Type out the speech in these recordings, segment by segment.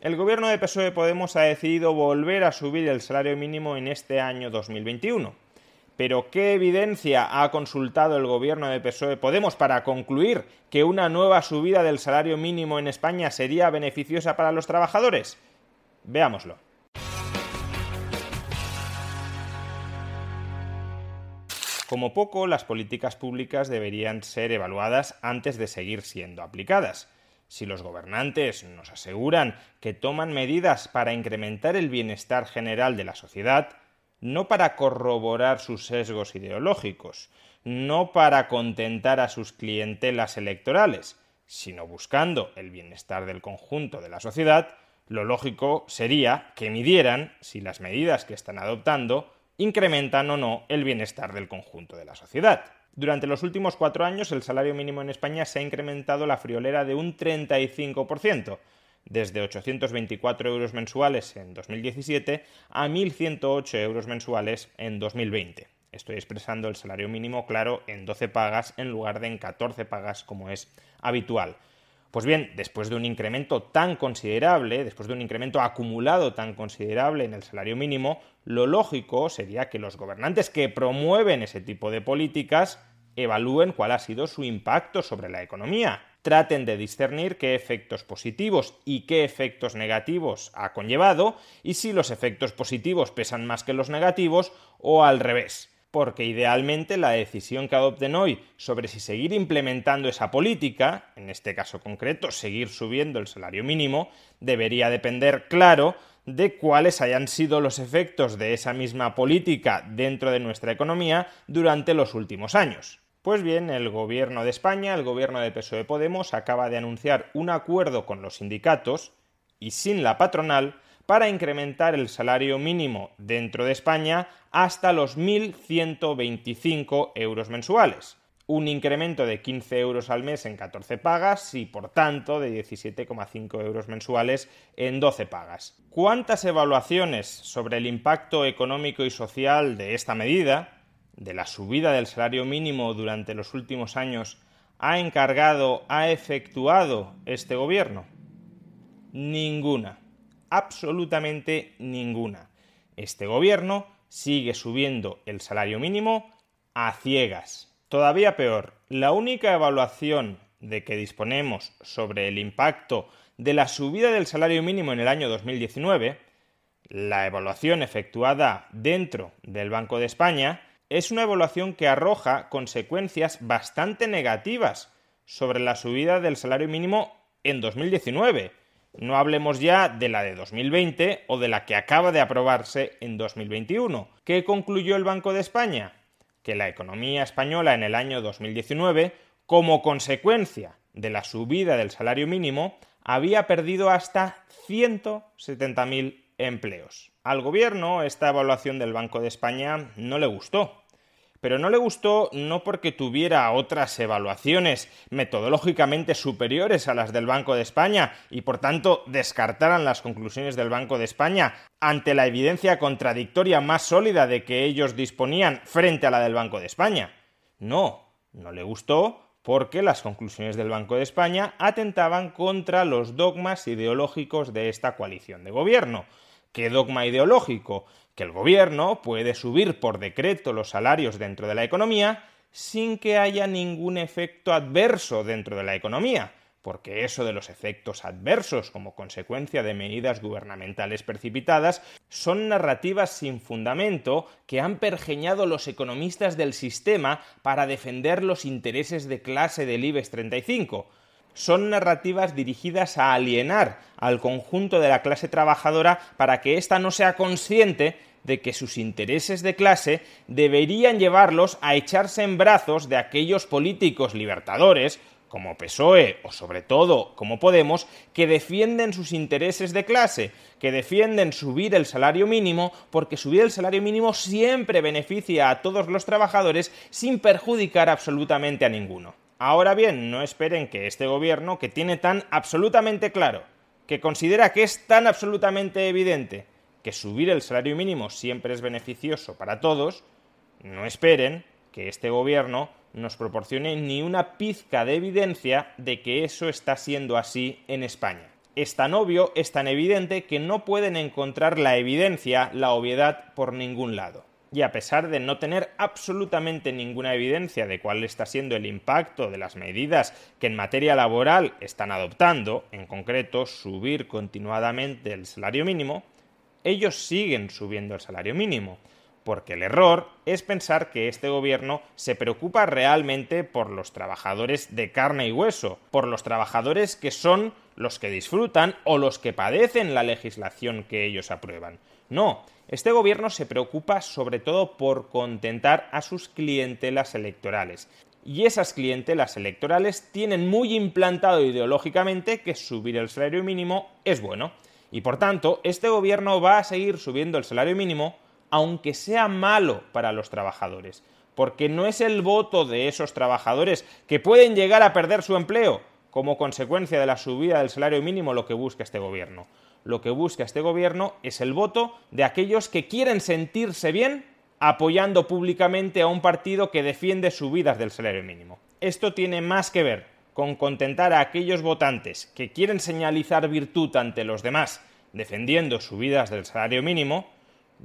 El gobierno de PSOE Podemos ha decidido volver a subir el salario mínimo en este año 2021. Pero ¿qué evidencia ha consultado el gobierno de PSOE Podemos para concluir que una nueva subida del salario mínimo en España sería beneficiosa para los trabajadores? Veámoslo. Como poco, las políticas públicas deberían ser evaluadas antes de seguir siendo aplicadas. Si los gobernantes nos aseguran que toman medidas para incrementar el bienestar general de la sociedad, no para corroborar sus sesgos ideológicos, no para contentar a sus clientelas electorales, sino buscando el bienestar del conjunto de la sociedad, lo lógico sería que midieran si las medidas que están adoptando incrementan o no el bienestar del conjunto de la sociedad. Durante los últimos cuatro años el salario mínimo en España se ha incrementado la friolera de un 35%, desde 824 euros mensuales en 2017 a 1.108 euros mensuales en 2020. Estoy expresando el salario mínimo, claro, en 12 pagas en lugar de en 14 pagas como es habitual. Pues bien, después de un incremento tan considerable, después de un incremento acumulado tan considerable en el salario mínimo, lo lógico sería que los gobernantes que promueven ese tipo de políticas evalúen cuál ha sido su impacto sobre la economía traten de discernir qué efectos positivos y qué efectos negativos ha conllevado y si los efectos positivos pesan más que los negativos o al revés. Porque idealmente la decisión que adopten hoy sobre si seguir implementando esa política, en este caso concreto seguir subiendo el salario mínimo, debería depender, claro, de cuáles hayan sido los efectos de esa misma política dentro de nuestra economía durante los últimos años. Pues bien, el gobierno de España, el gobierno de PSOE Podemos, acaba de anunciar un acuerdo con los sindicatos y sin la patronal para incrementar el salario mínimo dentro de España hasta los 1.125 euros mensuales. Un incremento de 15 euros al mes en 14 pagas y, por tanto, de 17,5 euros mensuales en 12 pagas. ¿Cuántas evaluaciones sobre el impacto económico y social de esta medida de la subida del salario mínimo durante los últimos años ha encargado, ha efectuado este gobierno? Ninguna, absolutamente ninguna. Este gobierno sigue subiendo el salario mínimo a ciegas. Todavía peor, la única evaluación de que disponemos sobre el impacto de la subida del salario mínimo en el año 2019, la evaluación efectuada dentro del Banco de España, es una evaluación que arroja consecuencias bastante negativas sobre la subida del salario mínimo en 2019. No hablemos ya de la de 2020 o de la que acaba de aprobarse en 2021. ¿Qué concluyó el Banco de España? Que la economía española en el año 2019, como consecuencia de la subida del salario mínimo, había perdido hasta 170.000 empleos. Al gobierno esta evaluación del Banco de España no le gustó. Pero no le gustó no porque tuviera otras evaluaciones metodológicamente superiores a las del Banco de España y por tanto descartaran las conclusiones del Banco de España ante la evidencia contradictoria más sólida de que ellos disponían frente a la del Banco de España. No, no le gustó porque las conclusiones del Banco de España atentaban contra los dogmas ideológicos de esta coalición de gobierno. ¿Qué dogma ideológico? Que el gobierno puede subir por decreto los salarios dentro de la economía sin que haya ningún efecto adverso dentro de la economía. porque eso de los efectos adversos como consecuencia de medidas gubernamentales precipitadas son narrativas sin fundamento que han pergeñado los economistas del sistema para defender los intereses de clase del IBEX 35 son narrativas dirigidas a alienar al conjunto de la clase trabajadora para que ésta no sea consciente de que sus intereses de clase deberían llevarlos a echarse en brazos de aquellos políticos libertadores como PSOE o sobre todo como Podemos, que defienden sus intereses de clase, que defienden subir el salario mínimo, porque subir el salario mínimo siempre beneficia a todos los trabajadores sin perjudicar absolutamente a ninguno. Ahora bien, no esperen que este gobierno, que tiene tan absolutamente claro, que considera que es tan absolutamente evidente que subir el salario mínimo siempre es beneficioso para todos, no esperen que este gobierno nos proporcione ni una pizca de evidencia de que eso está siendo así en España. Es tan obvio, es tan evidente que no pueden encontrar la evidencia, la obviedad por ningún lado. Y a pesar de no tener absolutamente ninguna evidencia de cuál está siendo el impacto de las medidas que en materia laboral están adoptando, en concreto subir continuadamente el salario mínimo, ellos siguen subiendo el salario mínimo porque el error es pensar que este gobierno se preocupa realmente por los trabajadores de carne y hueso, por los trabajadores que son los que disfrutan o los que padecen la legislación que ellos aprueban. No, este gobierno se preocupa sobre todo por contentar a sus clientelas electorales. Y esas clientelas electorales tienen muy implantado ideológicamente que subir el salario mínimo es bueno. Y por tanto, este gobierno va a seguir subiendo el salario mínimo aunque sea malo para los trabajadores, porque no es el voto de esos trabajadores que pueden llegar a perder su empleo como consecuencia de la subida del salario mínimo lo que busca este gobierno. Lo que busca este gobierno es el voto de aquellos que quieren sentirse bien apoyando públicamente a un partido que defiende subidas del salario mínimo. Esto tiene más que ver con contentar a aquellos votantes que quieren señalizar virtud ante los demás defendiendo subidas del salario mínimo,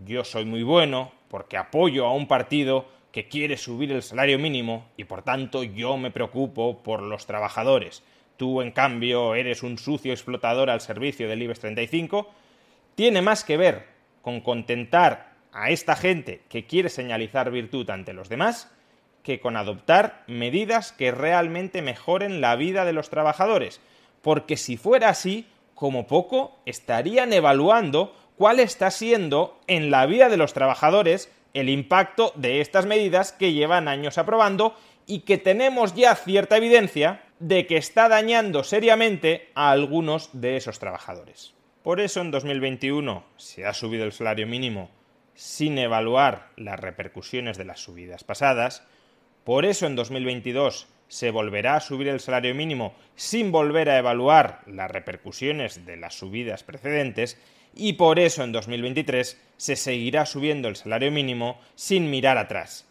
yo soy muy bueno porque apoyo a un partido que quiere subir el salario mínimo y por tanto yo me preocupo por los trabajadores. Tú, en cambio, eres un sucio explotador al servicio del IBEX 35, tiene más que ver con contentar a esta gente que quiere señalizar virtud ante los demás que con adoptar medidas que realmente mejoren la vida de los trabajadores. Porque si fuera así, como poco, estarían evaluando cuál está siendo en la vida de los trabajadores el impacto de estas medidas que llevan años aprobando y que tenemos ya cierta evidencia de que está dañando seriamente a algunos de esos trabajadores. Por eso en 2021 se ha subido el salario mínimo sin evaluar las repercusiones de las subidas pasadas. Por eso en 2022 se volverá a subir el salario mínimo sin volver a evaluar las repercusiones de las subidas precedentes y por eso en 2023 se seguirá subiendo el salario mínimo sin mirar atrás.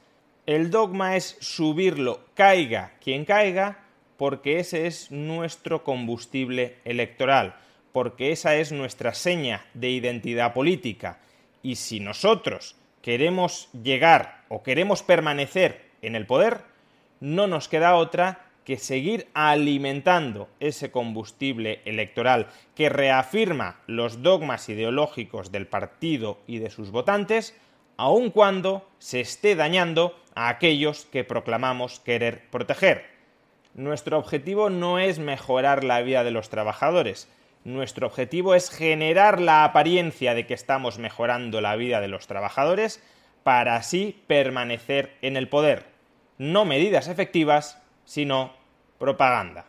El dogma es subirlo, caiga quien caiga, porque ese es nuestro combustible electoral, porque esa es nuestra seña de identidad política. Y si nosotros queremos llegar o queremos permanecer en el poder, no nos queda otra que seguir alimentando ese combustible electoral que reafirma los dogmas ideológicos del partido y de sus votantes, aun cuando se esté dañando a aquellos que proclamamos querer proteger. Nuestro objetivo no es mejorar la vida de los trabajadores, nuestro objetivo es generar la apariencia de que estamos mejorando la vida de los trabajadores para así permanecer en el poder. No medidas efectivas, sino propaganda.